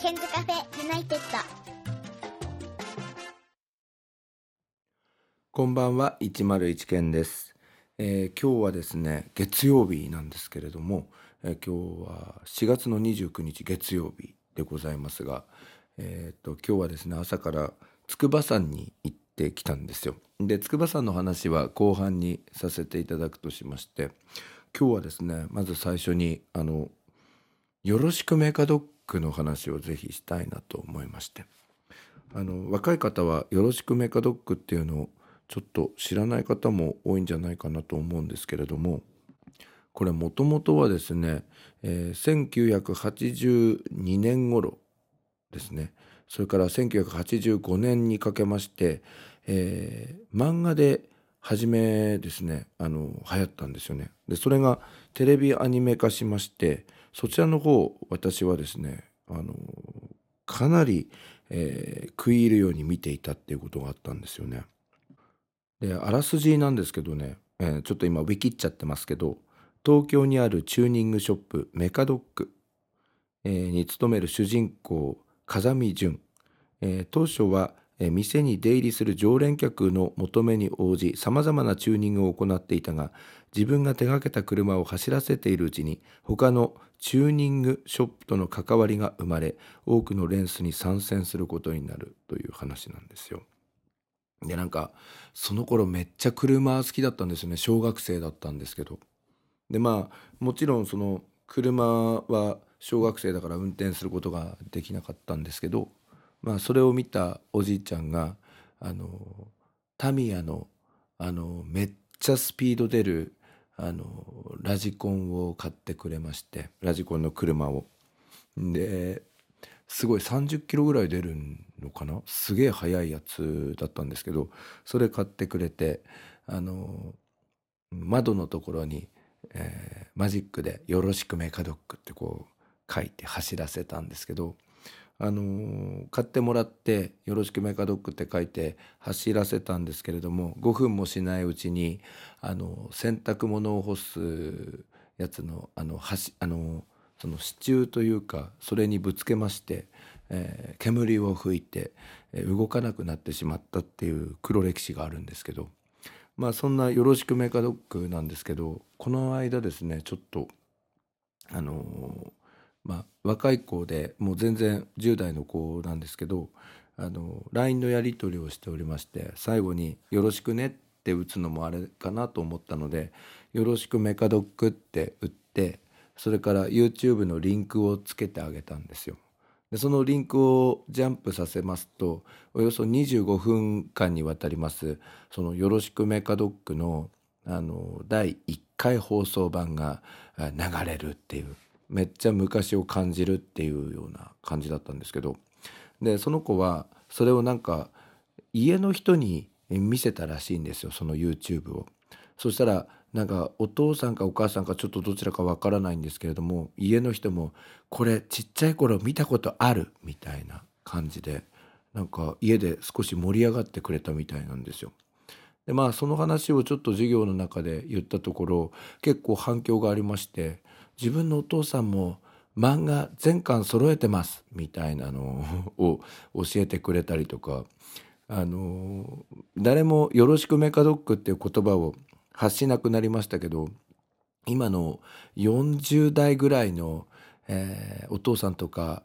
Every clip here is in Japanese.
ケンズカフェユナイテッド。こんばんは101健です、えー今日はですね月曜日なんですけれども、えー今日は4月の29日月曜日でございますが、えー、と今日はですね朝から筑波山に行ってきたんですよ。で筑波山の話は後半にさせていただくとしまして今日はですねまず最初にあのよろしくメカドッグの話をぜひしたいなと思いまして。あの若い方はよろしくメカドッグっていうのをちょっと知らない方も多いんじゃないかなと思うんですけれどもこれもともとはですね、えー1982年頃ですね。それから1985年にかけまして、えー漫画で初めですねあの流行ったんですよね。でそれがテレビアニメ化しましてそちらの方私はですねあのかなり、えー食い入るように見ていたっていうことがあったんですよね。であらすじなんですけどね、えーちょっと今ウィキっちゃってますけど東京にあるチューニングショップメカドッグ、えーに勤める主人公風見淳、えー当初は、店に出入りする常連客の求めに応じさまざまなチューニングを行っていたが自分が手がけた車を走らせているうちに他のチューニングショップとの関わりが生まれ多くのレースに参戦することになるという話なんですよ。でなんかその頃めっちゃ車好きだったんですよね小学生だったんですけどでまあもちろんその車は小学生だから運転することができなかったんですけどまあそれを見たおじいちゃんがあのタミヤのあのめっちゃスピード出るあのラジコンを買ってくれましてラジコンの車を。ですごい30キロぐらい出るのかな？すげえ速いやつだったんですけどそれ買ってくれてあの窓のところに、えーマジックで「よろしくメカドッグ」ってこう書いて走らせたんですけどあの買ってもらって「よろしくメカドッグ」って書いて走らせたんですけれども5分もしないうちにあの洗濯物を干すやつのあの端あのその支柱というかそれにぶつけまして、えー煙を吹いて、えー動かなくなってしまったっていう黒歴史があるんですけどまあそんな「よろしくメカドッグ」なんですけどこの間ですねちょっとあのまあ若い子でもう全然10代の子なんですけどあの LINE のやり取りをしておりまして最後に「よろしくね」って打つのもあれかなと思ったので「よろしくメカドッグ」って打ってそれから YouTube のリンクをつけてあげたんですよ。でそのリンクをジャンプさせますとおよそ25分間にわたりますその「よろしくメカドッグの」の第1回放送版が流れるっていうめっちゃ昔を感じるっていうような感じだったんですけどでその子はそれをなんか家の人に見せたらしいんですよその YouTube を。そしたらなんかお父さんかお母さんかちょっとどちらかわからないんですけれども家の人も「これちっちゃい頃見たことある」みたいな感じでなんか家で少し盛り上がってくれたみたいなんですよ。でまあその話をちょっと授業の中で言ったところ結構反響がありまして自分のお父さんも漫画全巻揃えてますみたいなの を教えてくれたりとか。あの誰も「よろしくメカドック」っていう言葉を発しなくなりましたけど今の40代ぐらいの、えーお父さんとか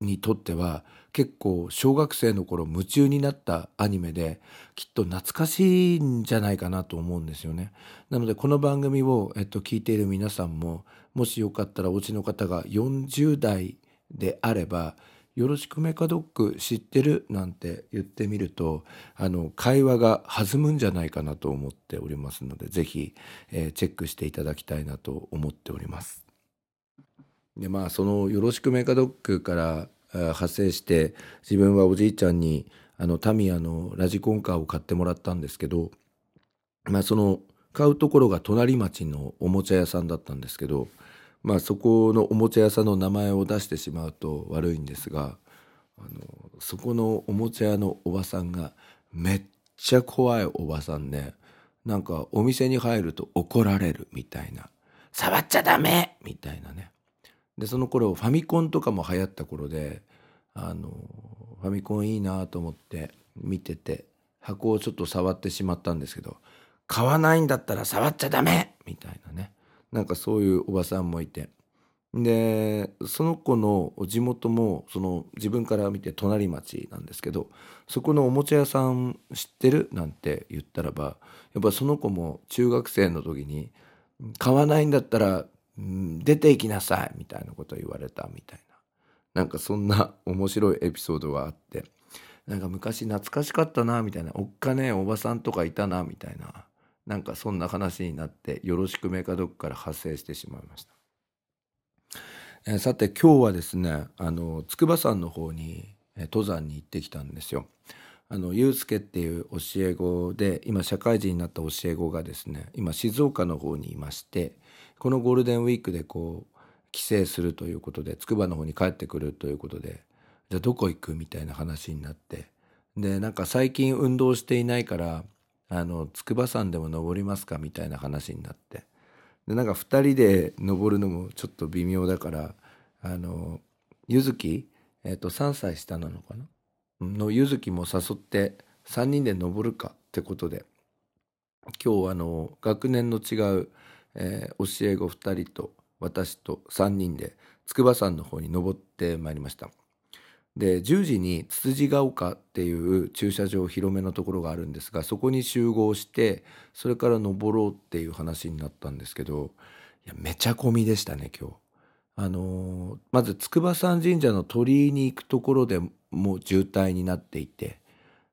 にとっては結構小学生の頃夢中になったアニメできっと懐かしいんじゃないかなと思うんですよね。なのでこの番組を、えっと、聞いている皆さんももしよかったらお家の方が40代であれば「よろしくメカドッグ知ってる?」なんて言ってみるとあの会話が弾むんじゃないかなと思っておりますのでぜひ、えーチェックしていただきたいなと思っております。でまあその「よろしくメカドッグ」からあ派生して自分はおじいちゃんにあのタミヤのラジコンカーを買ってもらったんですけどまあその買うところが隣町のおもちゃ屋さんだったんですけどまあそこのおもちゃ屋さんの名前を出してしまうと悪いんですがあのそこのおもちゃ屋のおばさんがめっちゃ怖いおばさんでなんかお店に入ると怒られるみたいな触っちゃダメみたいなね。でその頃ファミコンとかも流行った頃であのファミコンいいなと思って見てて箱をちょっと触ってしまったんですけど買わないんだったら触っちゃダメ!みたいなね。なんかそういうおばさんもいて。でその子の地元もその自分から見て隣町なんですけどそこのおもちゃ屋さん知ってる？なんて言ったらばやっぱその子も中学生の時に買わないんだったら、うん、出て行きなさいみたいなこと言われたみたいななんかそんな面白いエピソードがあってなんか昔懐かしかったなみたいなおっかねえおばさんとかいたなみたいななんかそんな話になってよろしくメカドックから発生してしまいました。えー、さて今日はですねあの筑波山の方に、えー、登山に行ってきたんですよ。あのゆうすけっていう教え子で今社会人になった教え子がですね今静岡の方にいましてこのゴールデンウィークでこう帰省するということで筑波の方に帰ってくるということでじゃあどこ行くみたいな話になってでなんか最近運動していないからあの筑波山でも登りますかみたいな話になってでなんか2人で登るのもちょっと微妙だからあのゆずき、えー、と3歳下なのかな？のゆずきも誘って3人で登るかってことで今日あの学年の違う、えー、教え子2人と私と3人で筑波山の方に登ってまいりました。で10時につつじが丘っていう駐車場広めのところがあるんですがそこに集合してそれから登ろうっていう話になったんですけどいやめちゃ混みでしたね今日。あのー、まず筑波山神社の鳥居に行くところでもう渋滞になっていて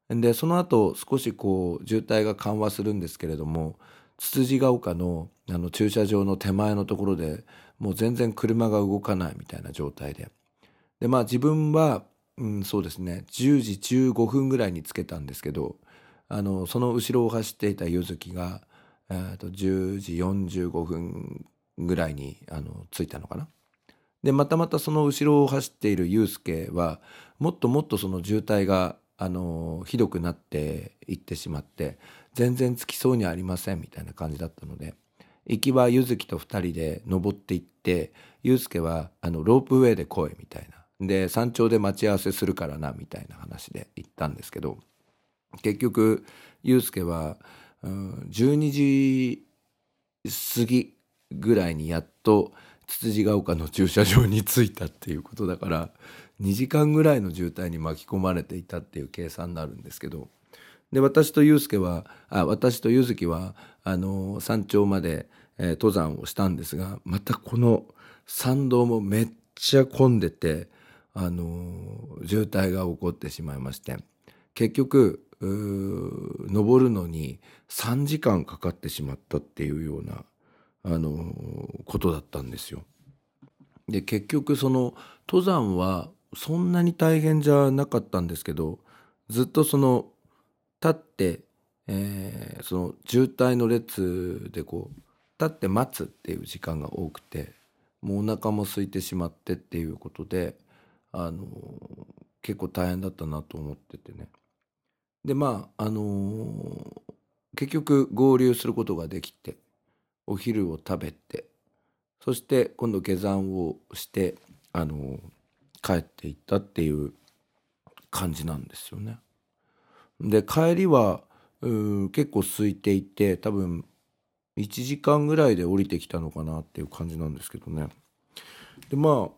でその後少しこう渋滞が緩和するんですけれどもつつじが丘のあの駐車場の手前のところでもう全然車が動かないみたいな状態ででまあ自分はうん、そうですね10時15分ぐらいにつけたんですけどあのその後ろを走っていた柚月が、えー、と10時45分ぐらいにあの着いたのかな。でまたまたその後ろを走っている祐介はもっともっとその渋滞があのひどくなっていってしまって全然着きそうにありませんみたいな感じだったので行きは柚月と2人で登っていって祐介はあのロープウェイで来いみたいな。で山頂で待ち合わせするからなみたいな話で行ったんですけど結局祐介は、うん、12時過ぎぐらいにやっとつつじが丘の駐車場に着いたっていうことだから2時間ぐらいの渋滞に巻き込まれていたっていう計算になるんですけどで私と祐介はあ私と柚月はあの山頂まで、えー、登山をしたんですがまたこの山道もめっちゃ混んでてあの渋滞が起こってしまいまして結局登るのに3時間かかってしまったっていうようなあのことだったんですよ。で結局その登山はそんなに大変じゃなかったんですけどずっとその立って、えー、その渋滞の列でこう立って待つっていう時間が多くてもうお腹も空いてしまってっていうことであの結構大変だったなと思っててねでまああの結局合流することができてお昼を食べてそして今度下山をしてあの帰っていったっていう感じなんですよね。で帰りは結構空いていて多分1時間ぐらいで降りてきたのかなっていう感じなんですけどね。でま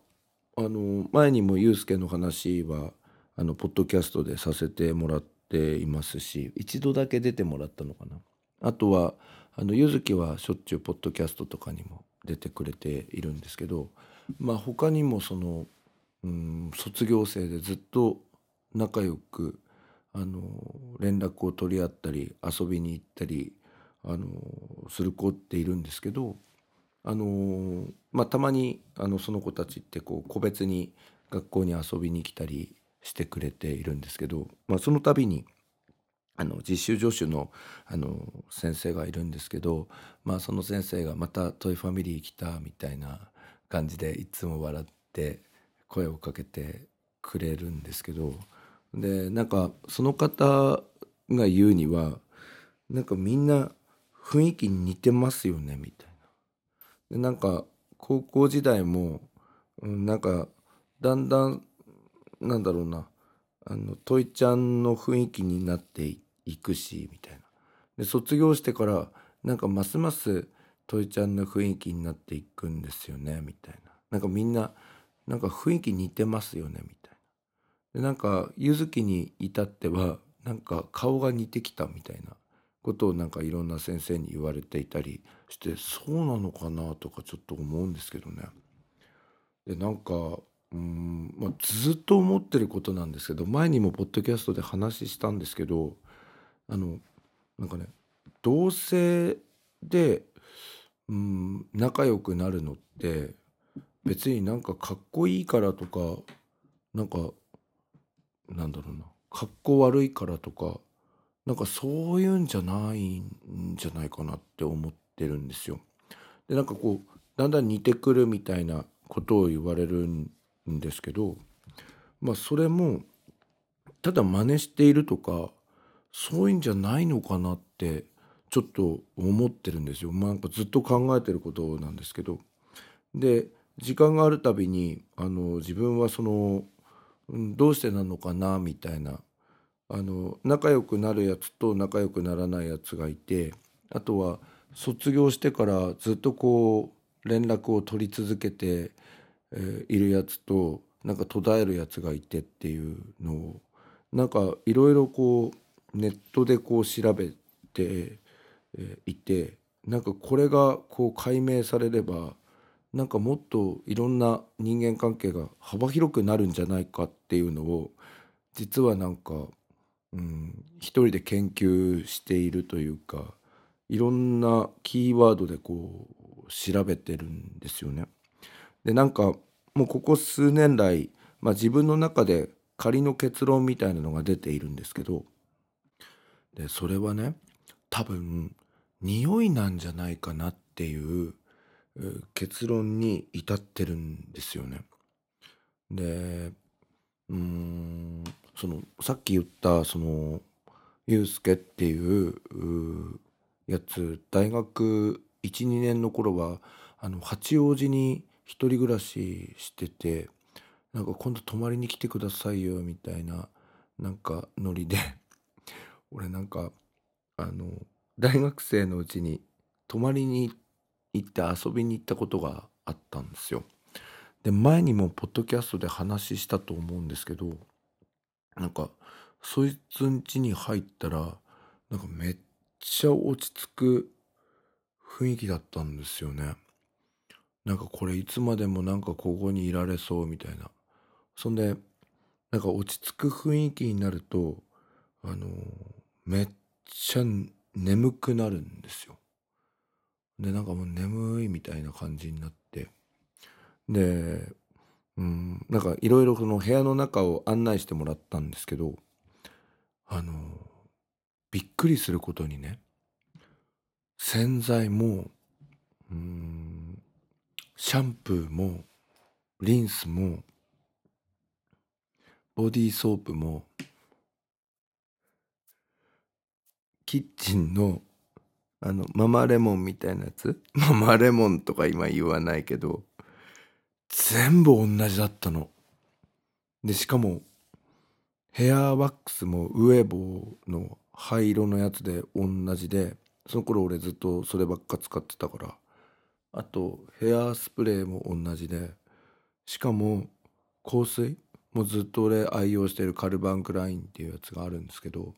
ああの前にもユースケの話はあのポッドキャストでさせてもらっていますし一度だけ出てもらったのかなあとはあのゆずきはしょっちゅうポッドキャストとかにも出てくれているんですけどまあ他にもその、うん、卒業生でずっと仲良くあの連絡を取り合ったり遊びに行ったりあのする子っているんですけどあのまあ、たまにあのその子たちってこう個別に学校に遊びに来たりしてくれているんですけど、まあ、その度にあの実習助手のあの先生がいるんですけど、まあ、その先生が「またトイファミリー来た」みたいな感じでいつも笑って声をかけてくれるんですけどでなんかその方が言うにはなんかみんな雰囲気似てますよねみたいな。でなんか高校時代もうん、なんかだんだんなんだろうなあのトイちゃんの雰囲気になっていくしみたいな。で卒業してからなんかますますトイちゃんの雰囲気になっていくんですよねみたいな。なんかみんななんか雰囲気似てますよねみたいな。でなんか柚月に至ってはなんか顔が似てきたみたいなことをなんかいろんな先生に言われていたりしてそうなのかなとかちょっと思うんですけどね。でなんかうん、まあ、ずっと思ってることなんですけど前にもポッドキャストで話したんですけどあのなんかね同性でうん仲良くなるのって別になんかかっこいいからとかなんかなんだろうなかっこ悪いからとかなんかそういうんじゃないんじゃないかなって思ってるんですよ。でなんかこうだんだん似てくるみたいなことを言われるんですけどまあそれもただ真似しているとかそういうんじゃないのかなってちょっと思ってるんですよ。まあ、なんかずっと考えてることなんですけど。で時間があるたびにあの自分はそのどうしてなのかなみたいな。あの仲良くなるやつと仲良くならないやつがいてあとは卒業してからずっとこう連絡を取り続けて、え、いるやつとなんか途絶えるやつがいてっていうのをなんかいろいろこうネットでこう調べて、えいてなんかこれがこう解明されればなんかもっといろんな人間関係が幅広くなるんじゃないかっていうのを実はなんか、うん、一人で研究しているというかいろんなキーワードでこう調べてるんですよね。でなんかもうここ数年来、まあ、自分の中で仮の結論みたいなのが出ているんですけどでそれはね多分匂いなんじゃないかなっていう結論に至ってるんですよね。でうんそのさっき言ったそのユうスケっていうやつ大学12年の頃はあの八王子に一人暮らししててなんか今度泊まりに来てくださいよみたいななんかノリで 俺なんかあの大学生のうちに泊まりに行って行って遊びに行ったことがあったんですよ。で前にもポッドキャストで話したと思うんですけどなんかそいつん家に入ったらなんかめっちゃ落ち着く雰囲気だったんですよね。なんかこれいつまでもなんかここにいられそうみたいな。そんでなんか落ち着く雰囲気になるとあのめっちゃ眠くなるんですよ。でなんかもう眠いみたいな感じになって。でうんなんかいろいろその部屋の中を案内してもらったんですけどあのびっくりすることにね洗剤もうんシャンプーもリンスもボディーソープもキッチンのあの、ママレモンみたいなやつ？ママレモンとか今言わないけど、全部同じだったの。で、しかも、ヘアワックスもウェボーの灰色のやつで同じで、その頃俺ずっとそればっか使ってたから。あと、ヘアスプレーも同じで、しかも、香水？もずっと俺愛用してるカルバンクラインっていうやつがあるんですけど、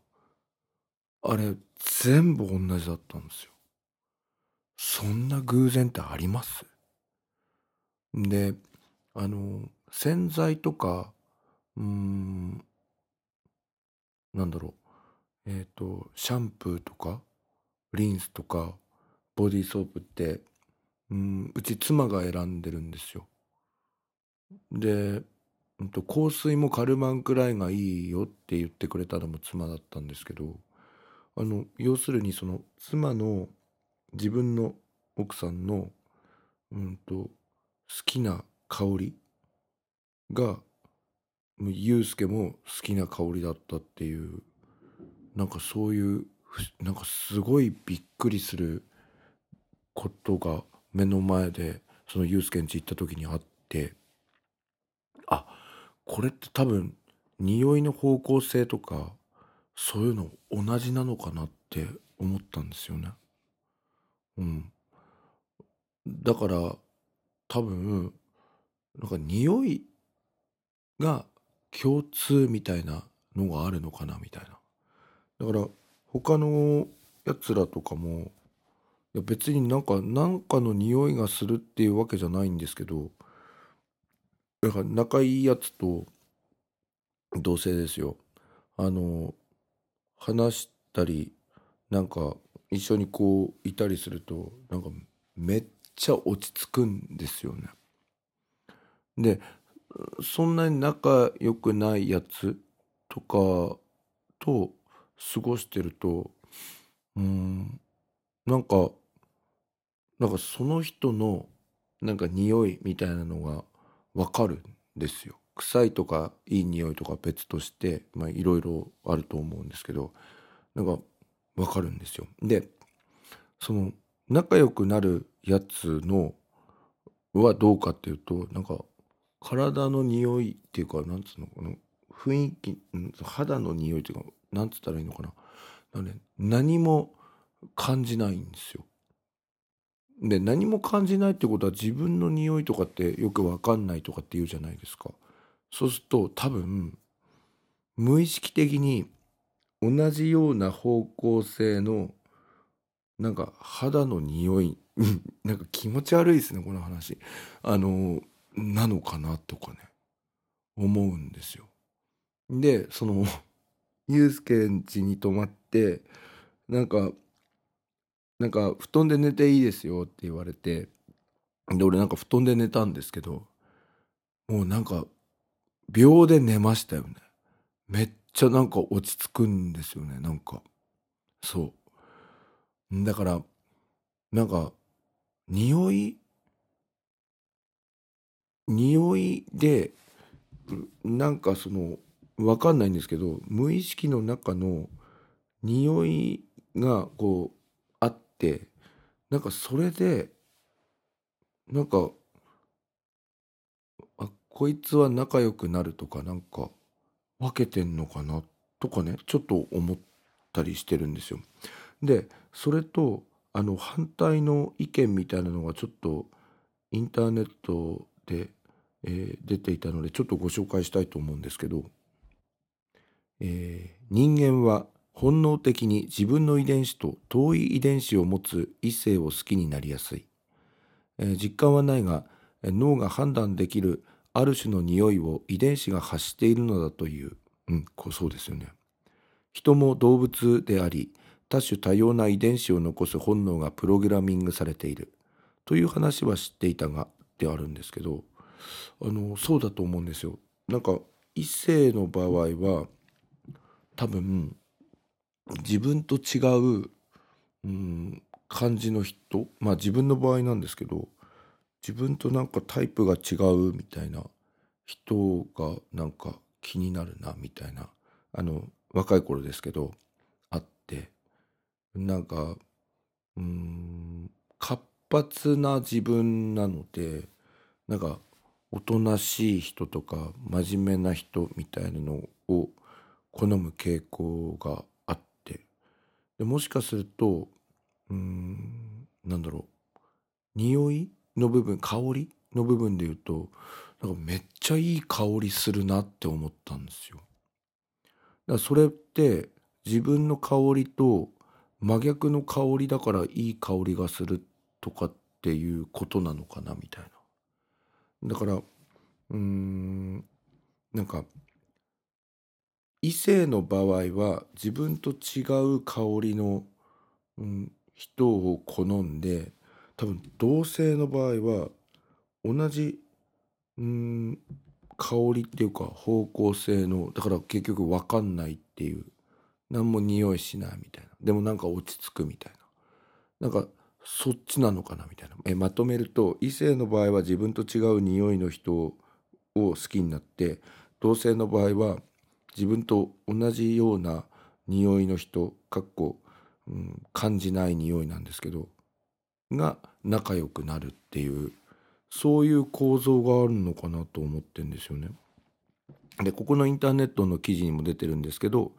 あれ全部同じだったんですよ。そんな偶然ってあります？で、あの、洗剤とか、うーん、なんだろう、えっ、ー、と、シャンプーとか、リンスとか、ボディーソープって、うん、うち妻が選んでるんですよ。で、うんと、香水もカルマンくらいがいいよって言ってくれたのも妻だったんですけど、あの要するにその妻の自分の奥さんのうんと好きな香りが祐介も好きな香りだったっていうなんかそういうなんかすごいびっくりすることが目の前でその祐介ん家行った時にあってあこれって多分匂いの方向性とかそういうの同じなのかなって思ったんですよね。うん。だから多分なんか匂いが共通みたいなのがあるのかなみたいな。だから他のやつらとかもいや別になんかなんかの匂いがするっていうわけじゃないんですけどだから仲いいやつと同性ですよあの話したりなんか一緒にこういたりするとなんかめっちゃ落ち着くんですよね。でそんなに仲良くないやつとかと過ごしてるとうんなんかなんかその人のなんか匂いみたいなのがわかるんですよ。臭いとかいい匂いとか別としていろいろあると思うんですけどなんかわかるんですよ。でその仲良くなるやつのはどうかっていうとなんか体の匂いっていうかなんつうのこの雰囲気肌の匂いっていうかなんつったらいいのかな、ね、何も感じないんですよ。で何も感じないってことは自分の匂いとかってよく分かんないとかって言うじゃないですか。そうすると多分無意識的に同じような方向性のなんか肌の匂い なんか気持ち悪いですねこの話あのなのかなとかね思うんですよ。でその ユースケん家に泊まってなんかなんか布団で寝ていいですよって言われてで俺なんか布団で寝たんですけどもうなんか秒で寝ましたよね。めっちゃなんか落ち着くんですよね。なんか。そう。だからなんか匂い？匂いでなんかその分かんないんですけど無意識の中の匂いがこうあってなんかそれでなんかこいつは仲良くなるとかなんか分けてんのかなとかねちょっと思ったりしてるんですよ。でそれとあの反対の意見みたいなのがちょっとインターネットで、えー、出ていたのでちょっとご紹介したいと思うんですけど、えー、人間は本能的に自分の遺伝子と遠い遺伝子を持つ異性を好きになりやすい、えー、実感はないが脳が判断できるある種の匂いを遺伝子が発しているのだという。うんこそうですよね。人も動物であり多種多様な遺伝子を残す本能がプログラミングされている。という話は知っていたがであるんですけどあのそうだと思うんですよ。なんか異性の場合は多分自分と違う、うん、感じの人まあ自分の場合なんですけど自分となんかタイプが違うみたいな人がなんか気になるなみたいなあの若い頃ですけどあってなんかうん活発な自分なのでなんかおとなしい人とか真面目な人みたいなのを好む傾向があってでもしかするとうんなんだろう匂いの部分香りの部分で言うとなんかめっちゃいい香りするなって思ったんですよ。だからそれって自分の香りと真逆の香りだからいい香りがするとかっていうことなのかなみたいな。だからうーんなんか異性の場合は自分と違う香りの、うん、人を好んで多分同性の場合は同じ、うん、香りっていうか方向性のだから結局分かんないっていう何も匂いしないみたいな。でもなんか落ち着くみたいな。なんかそっちなのかなみたいな。えまとめると異性の場合は自分と違う匂いの人を好きになって同性の場合は自分と同じような匂いの人かっこ、うん、感じない匂いなんですけどが仲良くなるっていうそういう構造があるのかなと思ってんですよね。でここのインターネットの記事にも出てるんですけど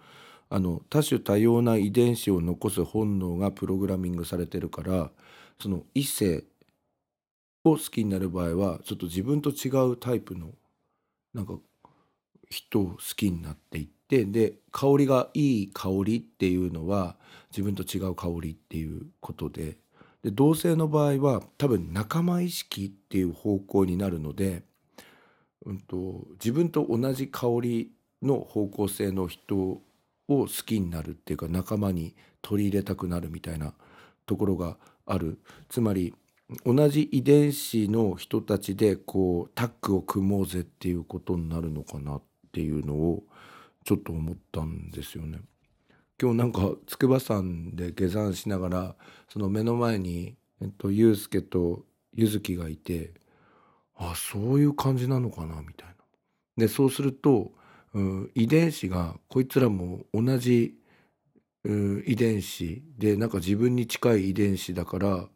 あの多種多様な遺伝子を残す本能がプログラミングされてるからその異性を好きになる場合はちょっと自分と違うタイプのなんか人を好きになっていってで香りがいい香りっていうのは自分と違う香りっていうことでで同性の場合は多分仲間意識っていう方向になるので、うんと、自分と同じ香りの方向性の人を好きになるっていうか仲間に取り入れたくなるみたいなところがあるつまり同じ遺伝子の人たちでこうタッグを組もうぜっていうことになるのかなっていうのをちょっと思ったんですよね。今日なんか筑波山で下山しながらその目の前に、えっと、祐介と柚月がいてあそういう感じなのかなみたいな。でそうすると、うん、遺伝子がこいつらも同じ、うん、遺伝子でなんか自分に近い遺伝子だから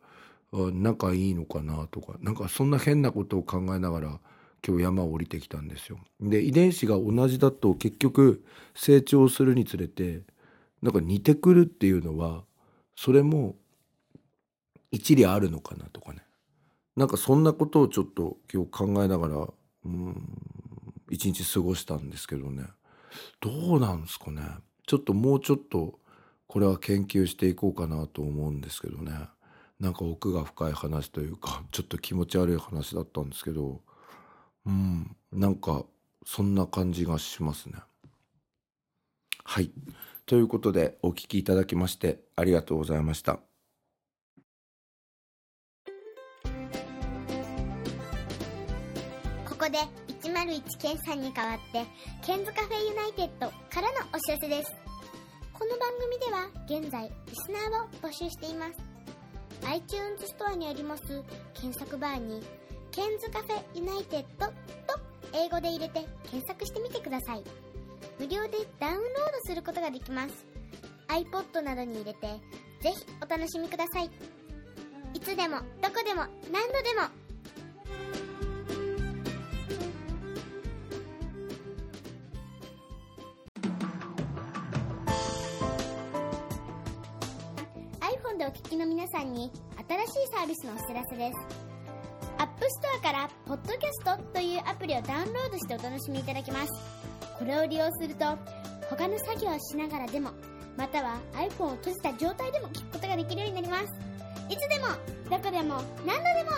仲いいのかなとかなんかそんな変なことを考えながら今日山を降りてきたんですよ。で遺伝子が同じだと結局成長するにつれてなんか似てくるっていうのはそれも一理あるのかなとかね。なんかそんなことをちょっと今日考えながらうん一日過ごしたんですけどね。どうなんですかね。ちょっともうちょっとこれは研究していこうかなと思うんですけどね。なんか奥が深い話というかちょっと気持ち悪い話だったんですけどうんなんかそんな感じがしますね。はい。ということでお聞きいただきましてありがとうございました。ここで101ケンさんに代わってケンズカフェユナイテッドからのお知らせです。この番組では現在リスナーを募集しています。iTunes ストアにあります検索バーにケンズカフェユナイテッドと英語で入れて検索してみてください。無料でダウンロードすることができます。iPod などに入れてぜひお楽しみください。いつでもどこでも何度でも。iPhone でお聞きの皆さんに新しいサービスのお知らせです。App Store から Podcast というアプリをダウンロードしてお楽しみいただけます。これを利用すると他の作業をしながらでもまたは iPhone を閉じた状態でも聞くことができるようになります。いつでもどこでも何度でも